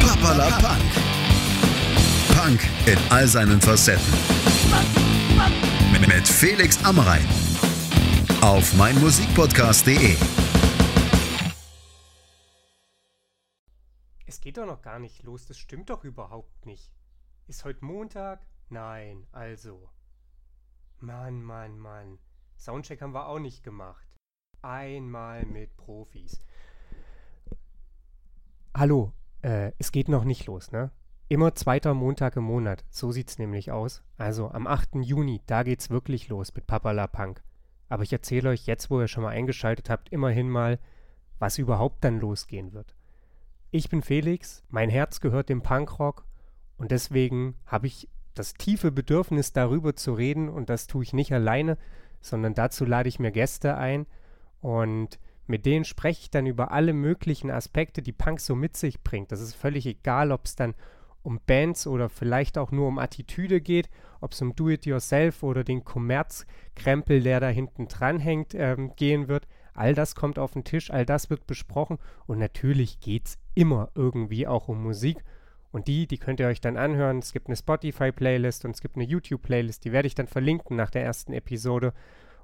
Papala Punk. Punk in all seinen Facetten. Mit Felix Amrein. Auf meinmusikpodcast.de. Es geht doch noch gar nicht los, das stimmt doch überhaupt nicht. Ist heute Montag? Nein, also. Mann, Mann, Mann. Soundcheck haben wir auch nicht gemacht. Einmal mit Profis. Hallo, äh, es geht noch nicht los, ne? Immer zweiter Montag im Monat, so sieht's nämlich aus. Also am 8. Juni, da geht's wirklich los mit Papala Punk. Aber ich erzähle euch jetzt, wo ihr schon mal eingeschaltet habt, immerhin mal, was überhaupt dann losgehen wird. Ich bin Felix, mein Herz gehört dem Punkrock und deswegen habe ich das tiefe Bedürfnis darüber zu reden und das tue ich nicht alleine, sondern dazu lade ich mir Gäste ein und mit denen spreche ich dann über alle möglichen Aspekte, die Punk so mit sich bringt. Das ist völlig egal, ob es dann um Bands oder vielleicht auch nur um Attitüde geht, ob es um Do-it-yourself oder den Kommerzkrempel, der da hinten dran hängt, ähm, gehen wird. All das kommt auf den Tisch, all das wird besprochen und natürlich geht es immer irgendwie auch um Musik. Und die, die könnt ihr euch dann anhören. Es gibt eine Spotify-Playlist und es gibt eine YouTube-Playlist, die werde ich dann verlinken nach der ersten Episode.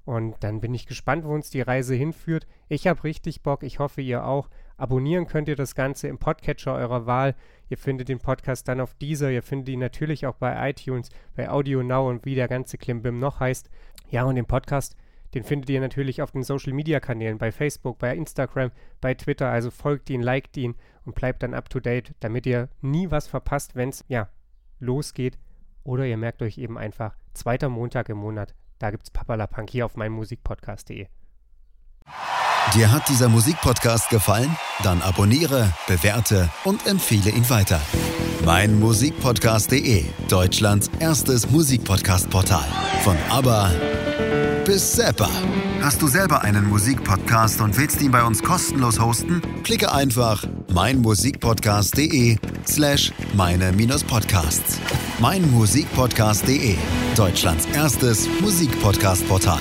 Und dann bin ich gespannt, wo uns die Reise hinführt. Ich habe richtig Bock, ich hoffe ihr auch. Abonnieren könnt ihr das Ganze im Podcatcher eurer Wahl. Ihr findet den Podcast dann auf dieser. Ihr findet ihn natürlich auch bei iTunes, bei Audio Now und wie der ganze Klimbim noch heißt. Ja, und den Podcast, den findet ihr natürlich auf den Social Media Kanälen, bei Facebook, bei Instagram, bei Twitter. Also folgt ihn, liked ihn und bleibt dann up to date, damit ihr nie was verpasst, wenn es ja losgeht. Oder ihr merkt euch eben einfach, zweiter Montag im Monat da gibt's Papalapunk hier auf meinmusikpodcast.de. Dir hat dieser Musikpodcast gefallen? Dann abonniere, bewerte und empfehle ihn weiter. Meinmusikpodcast.de, Deutschlands erstes Musikpodcast-Portal. Von ABBA bis Zappa. Hast du selber einen Musikpodcast und willst ihn bei uns kostenlos hosten? Klicke einfach meinmusikpodcast.de slash meine-podcasts. meinmusikpodcast.de, Deutschlands erstes Musikpodcast-Portal.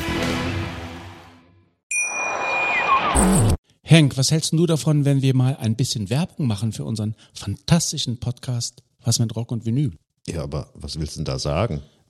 Henk, was hältst du davon, wenn wir mal ein bisschen Werbung machen für unseren fantastischen Podcast Was mit Rock und Vinyl? Ja, aber was willst du denn da sagen?